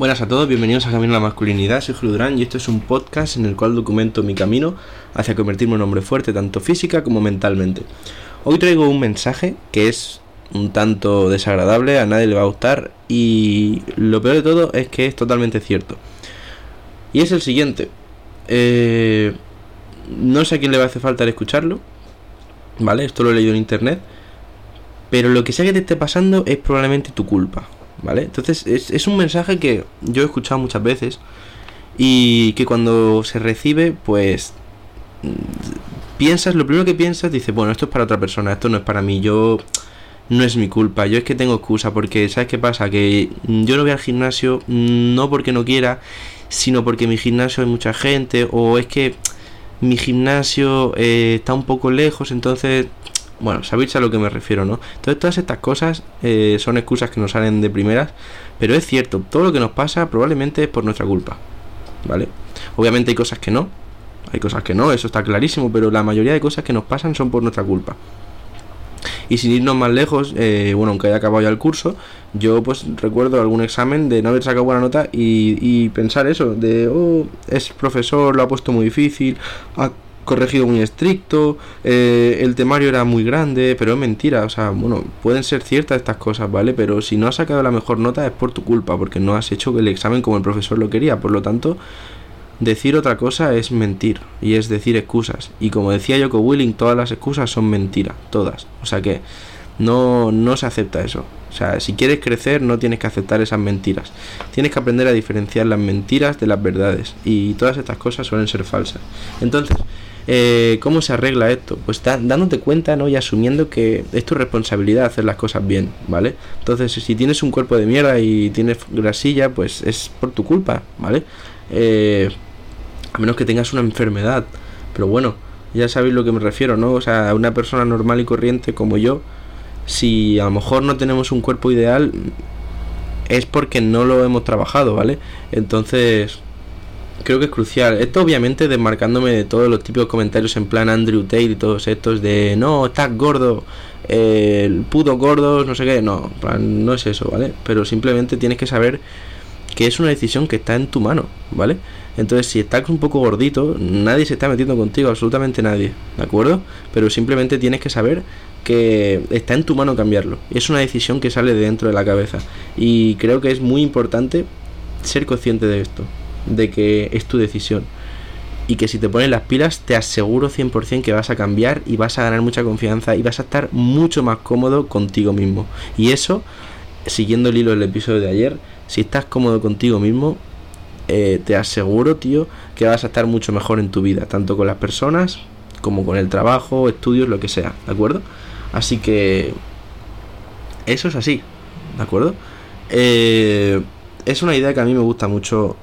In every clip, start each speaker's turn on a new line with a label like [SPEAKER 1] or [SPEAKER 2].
[SPEAKER 1] Buenas a todos, bienvenidos a Camino a la Masculinidad, soy Julio Durán y esto es un podcast en el cual documento mi camino hacia convertirme en un hombre fuerte tanto física como mentalmente. Hoy traigo un mensaje que es un tanto desagradable, a nadie le va a gustar y lo peor de todo es que es totalmente cierto. Y es el siguiente. Eh, no sé a quién le va a hacer falta el escucharlo, ¿vale? Esto lo he leído en internet. Pero lo que sea que te esté pasando es probablemente tu culpa, ¿vale? Entonces es, es un mensaje que yo he escuchado muchas veces y que cuando se recibe, pues piensas, lo primero que piensas, dices, bueno, esto es para otra persona, esto no es para mí, yo no es mi culpa, yo es que tengo excusa, porque ¿sabes qué pasa? Que yo no voy al gimnasio no porque no quiera, sino porque en mi gimnasio hay mucha gente, o es que mi gimnasio eh, está un poco lejos, entonces bueno, sabéis a lo que me refiero, ¿no? Entonces todas estas cosas eh, son excusas que nos salen de primeras, pero es cierto, todo lo que nos pasa probablemente es por nuestra culpa, ¿vale? Obviamente hay cosas que no, hay cosas que no, eso está clarísimo, pero la mayoría de cosas que nos pasan son por nuestra culpa. Y sin irnos más lejos, eh, bueno, aunque haya acabado ya el curso, yo pues recuerdo algún examen de no haber sacado buena nota y, y pensar eso, de, oh, es profesor, lo ha puesto muy difícil, ha corregido muy estricto, eh, el temario era muy grande, pero es mentira, o sea, bueno, pueden ser ciertas estas cosas, ¿vale? Pero si no has sacado la mejor nota es por tu culpa, porque no has hecho el examen como el profesor lo quería, por lo tanto, decir otra cosa es mentir, y es decir excusas, y como decía Joko Willing, todas las excusas son mentiras, todas, o sea que no, no se acepta eso. O sea, si quieres crecer no tienes que aceptar esas mentiras. Tienes que aprender a diferenciar las mentiras de las verdades. Y todas estas cosas suelen ser falsas. Entonces, eh, ¿Cómo se arregla esto? Pues dándote cuenta ¿no? y asumiendo que es tu responsabilidad hacer las cosas bien, ¿vale? Entonces, si tienes un cuerpo de mierda y tienes grasilla, pues es por tu culpa, ¿vale? Eh, a menos que tengas una enfermedad. Pero bueno, ya sabéis lo que me refiero, ¿no? O sea, una persona normal y corriente como yo, si a lo mejor no tenemos un cuerpo ideal, es porque no lo hemos trabajado, ¿vale? Entonces, creo que es crucial. Esto obviamente desmarcándome de todos los típicos comentarios en plan Andrew Tate y todos estos de no, estás gordo, el puto gordo, no sé qué, no, no es eso, ¿vale? Pero simplemente tienes que saber que es una decisión que está en tu mano, ¿vale? Entonces, si estás un poco gordito, nadie se está metiendo contigo, absolutamente nadie, ¿de acuerdo? Pero simplemente tienes que saber que está en tu mano cambiarlo. Es una decisión que sale de dentro de la cabeza. Y creo que es muy importante ser consciente de esto de que es tu decisión. Y que si te pones las pilas, te aseguro 100% que vas a cambiar y vas a ganar mucha confianza y vas a estar mucho más cómodo contigo mismo. Y eso, siguiendo el hilo del episodio de ayer, si estás cómodo contigo mismo, eh, te aseguro, tío, que vas a estar mucho mejor en tu vida, tanto con las personas como con el trabajo, estudios, lo que sea, ¿de acuerdo? Así que eso es así, ¿de acuerdo? Eh, es una idea que a mí me gusta mucho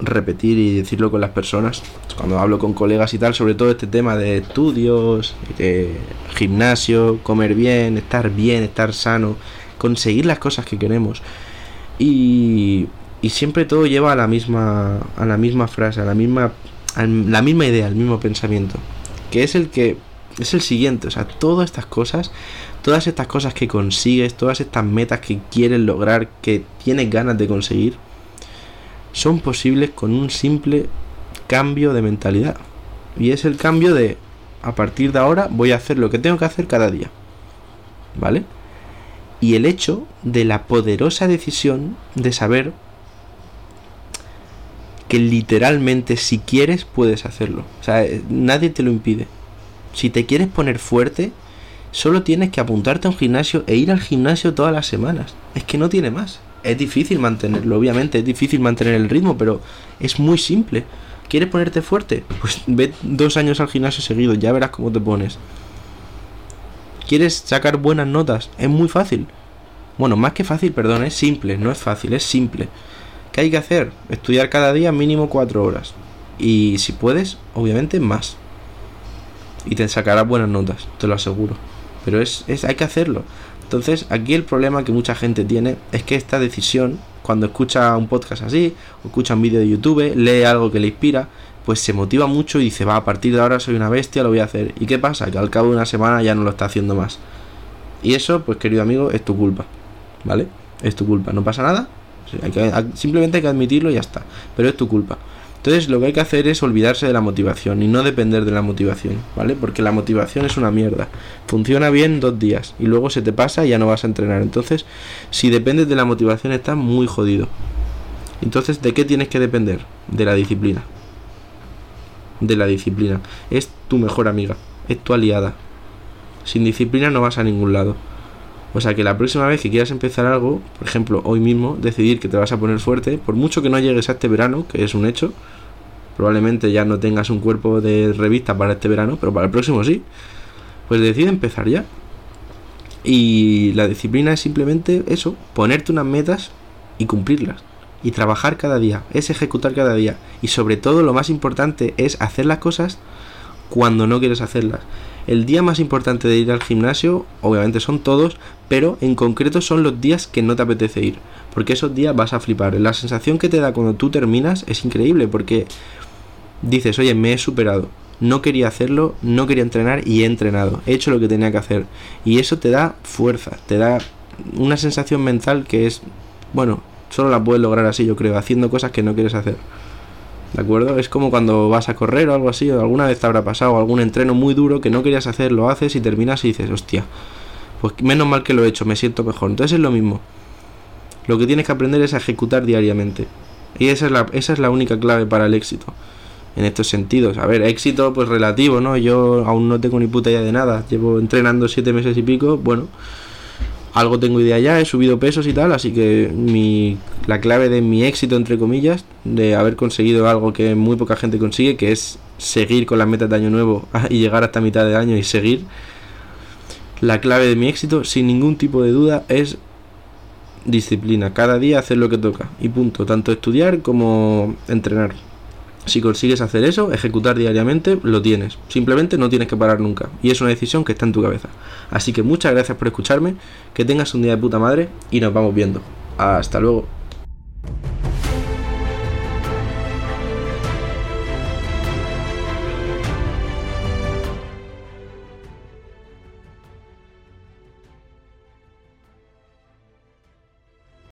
[SPEAKER 1] repetir y decirlo con las personas. Cuando hablo con colegas y tal sobre todo este tema de estudios de gimnasio comer bien estar bien estar sano conseguir las cosas que queremos. Y, y siempre todo lleva a la misma a la misma frase a la misma a la misma idea al mismo pensamiento que es el que es el siguiente. O sea todas estas cosas todas estas cosas que consigues todas estas metas que quieres lograr que tienes ganas de conseguir son posibles con un simple cambio de mentalidad. Y es el cambio de, a partir de ahora voy a hacer lo que tengo que hacer cada día. ¿Vale? Y el hecho de la poderosa decisión de saber que literalmente si quieres puedes hacerlo. O sea, nadie te lo impide. Si te quieres poner fuerte, solo tienes que apuntarte a un gimnasio e ir al gimnasio todas las semanas. Es que no tiene más es difícil mantenerlo, obviamente, es difícil mantener el ritmo, pero es muy simple. ¿Quieres ponerte fuerte? Pues ve dos años al gimnasio seguido, ya verás cómo te pones. ¿Quieres sacar buenas notas? Es muy fácil. Bueno, más que fácil, perdón, es simple, no es fácil, es simple. ¿Qué hay que hacer? Estudiar cada día mínimo cuatro horas. Y si puedes, obviamente más. Y te sacarás buenas notas, te lo aseguro. Pero es, es hay que hacerlo. Entonces, aquí el problema que mucha gente tiene es que esta decisión, cuando escucha un podcast así, o escucha un vídeo de YouTube, lee algo que le inspira, pues se motiva mucho y dice, va, a partir de ahora soy una bestia, lo voy a hacer. ¿Y qué pasa? Que al cabo de una semana ya no lo está haciendo más. Y eso, pues querido amigo, es tu culpa. ¿Vale? Es tu culpa. No pasa nada. Simplemente hay que admitirlo y ya está. Pero es tu culpa. Entonces lo que hay que hacer es olvidarse de la motivación y no depender de la motivación, ¿vale? Porque la motivación es una mierda. Funciona bien dos días y luego se te pasa y ya no vas a entrenar. Entonces, si dependes de la motivación estás muy jodido. Entonces, ¿de qué tienes que depender? De la disciplina. De la disciplina. Es tu mejor amiga, es tu aliada. Sin disciplina no vas a ningún lado. O sea que la próxima vez que quieras empezar algo, por ejemplo, hoy mismo, decidir que te vas a poner fuerte, por mucho que no llegues a este verano, que es un hecho, probablemente ya no tengas un cuerpo de revista para este verano, pero para el próximo sí, pues decide empezar ya. Y la disciplina es simplemente eso, ponerte unas metas y cumplirlas. Y trabajar cada día, es ejecutar cada día. Y sobre todo lo más importante es hacer las cosas cuando no quieres hacerlas. El día más importante de ir al gimnasio, obviamente son todos, pero en concreto son los días que no te apetece ir. Porque esos días vas a flipar. La sensación que te da cuando tú terminas es increíble porque dices, oye, me he superado. No quería hacerlo, no quería entrenar y he entrenado. He hecho lo que tenía que hacer. Y eso te da fuerza, te da una sensación mental que es, bueno, solo la puedes lograr así, yo creo, haciendo cosas que no quieres hacer. ¿De acuerdo? Es como cuando vas a correr o algo así, o alguna vez te habrá pasado algún entreno muy duro que no querías hacer, lo haces y terminas y dices, hostia, pues menos mal que lo he hecho, me siento mejor. Entonces es lo mismo. Lo que tienes que aprender es a ejecutar diariamente. Y esa es la, esa es la única clave para el éxito. En estos sentidos. A ver, éxito pues relativo, ¿no? Yo aún no tengo ni puta idea de nada. Llevo entrenando siete meses y pico. Bueno, algo tengo idea ya, he subido pesos y tal, así que mi, la clave de mi éxito, entre comillas, de haber conseguido algo que muy poca gente consigue, que es seguir con las metas de año nuevo y llegar hasta mitad de año y seguir, la clave de mi éxito, sin ningún tipo de duda, es disciplina. Cada día hacer lo que toca y punto, tanto estudiar como entrenar. Si consigues hacer eso, ejecutar diariamente, lo tienes. Simplemente no tienes que parar nunca. Y es una decisión que está en tu cabeza. Así que muchas gracias por escucharme, que tengas un día de puta madre y nos vamos viendo. Hasta luego.